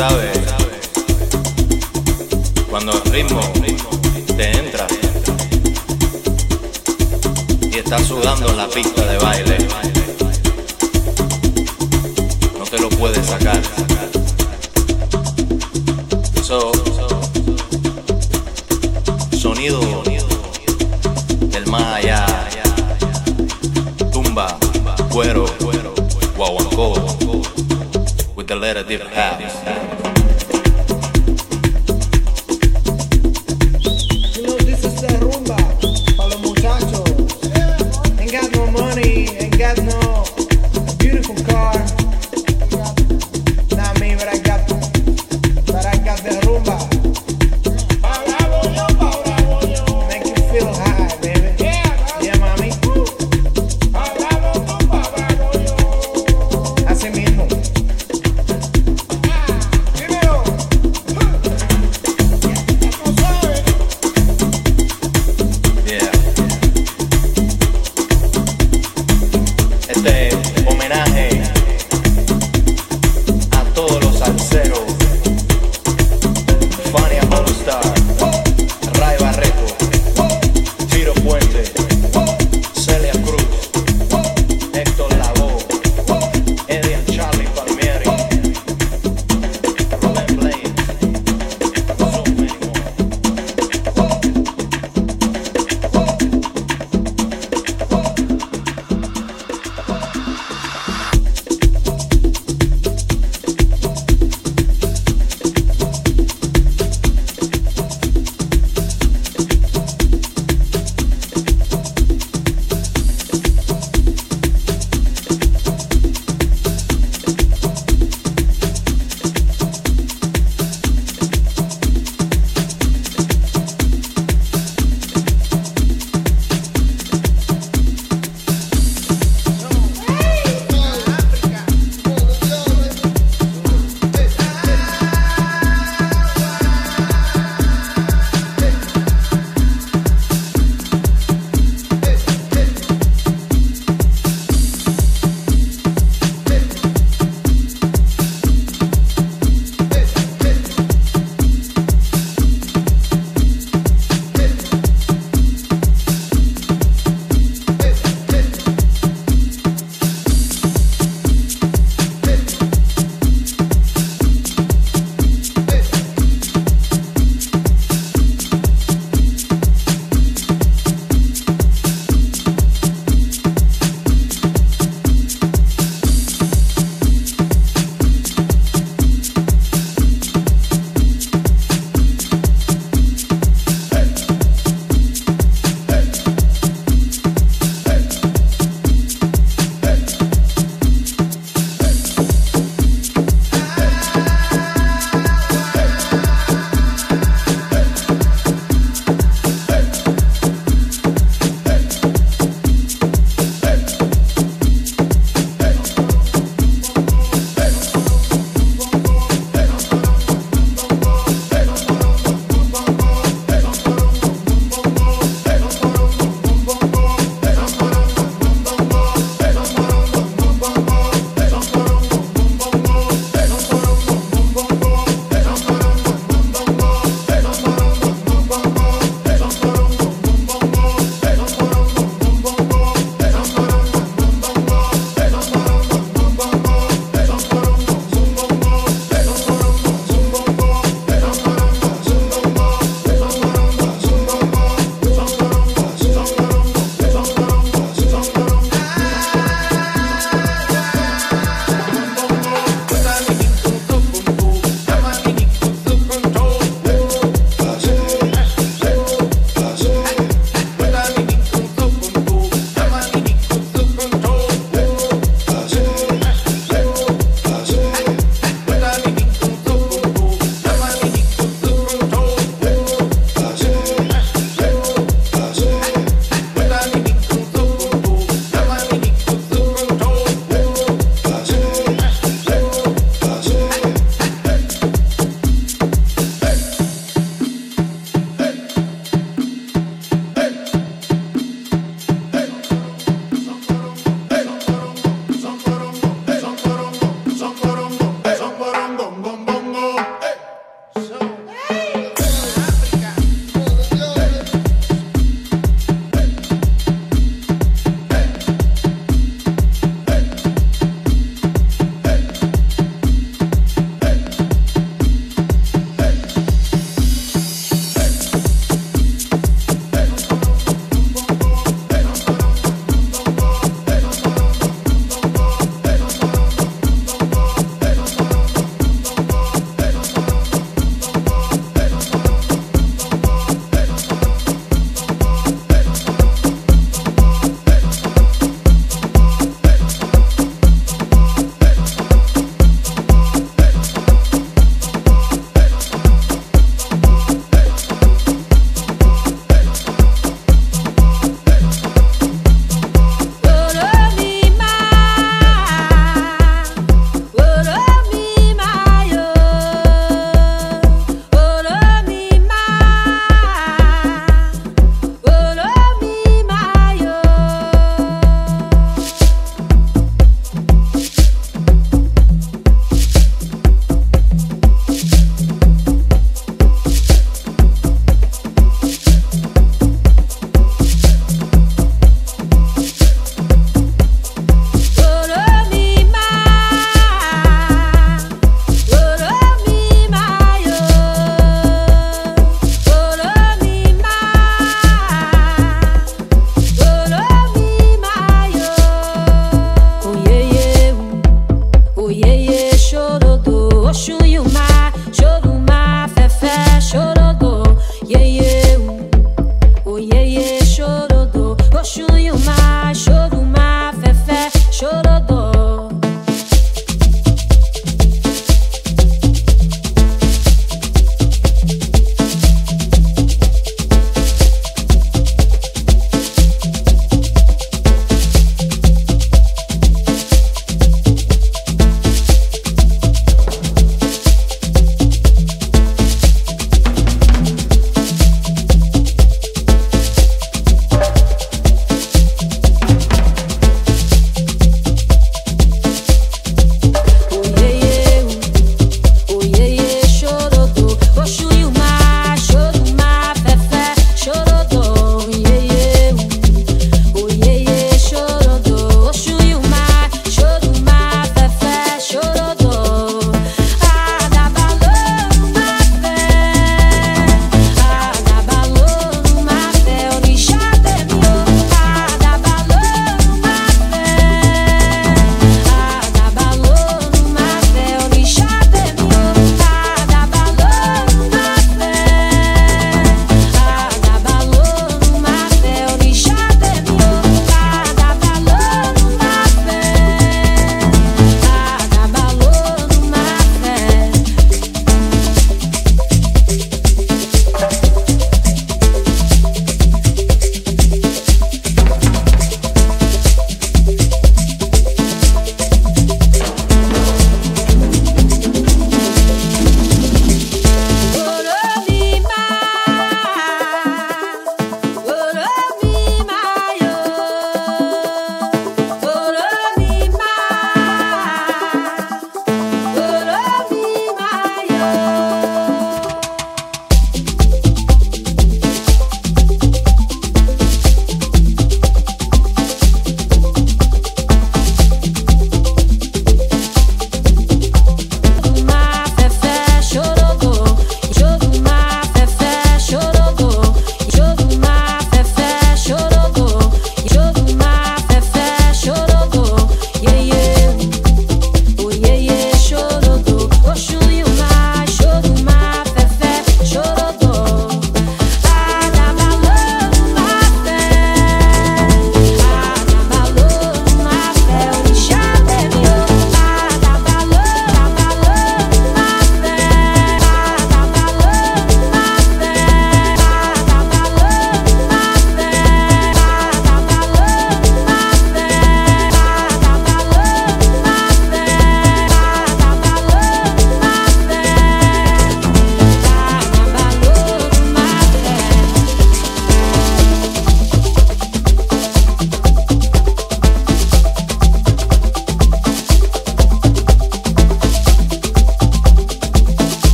sabes cuando el ritmo te entra y estás sudando en la pista de baile, no te lo puedes sacar. galera de Paps.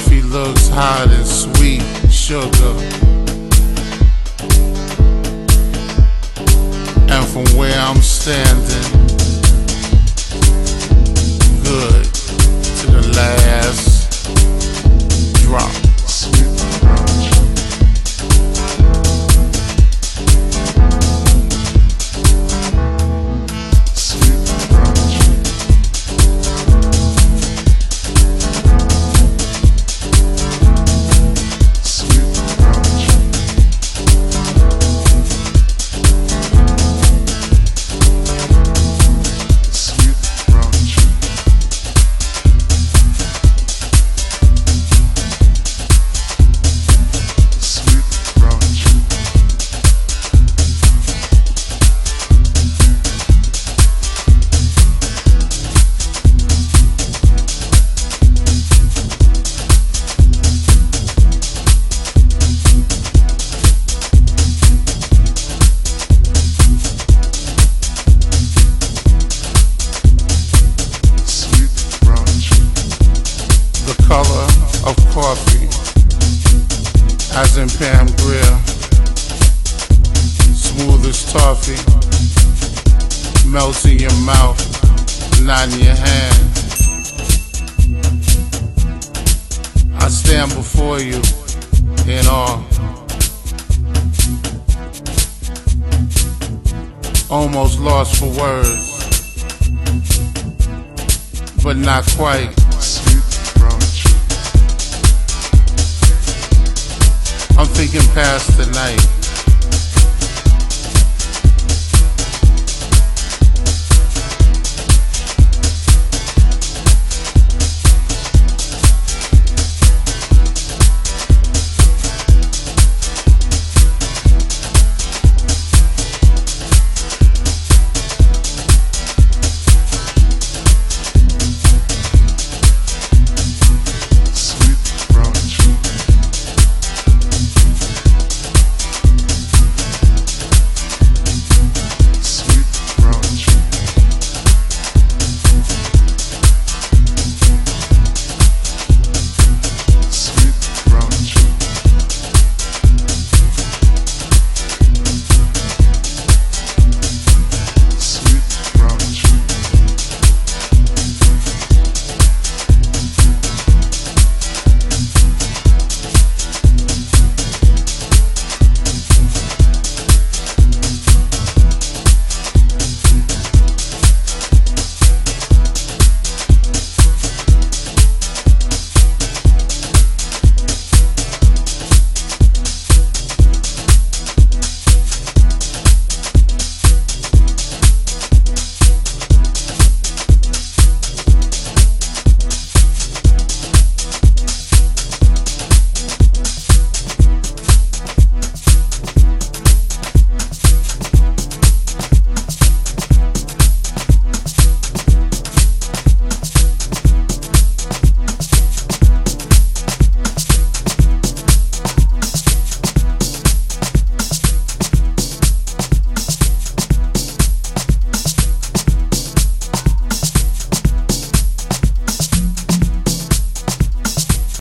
coffee looks hot and sweet sugar. And from where I'm standing, good to the last drop.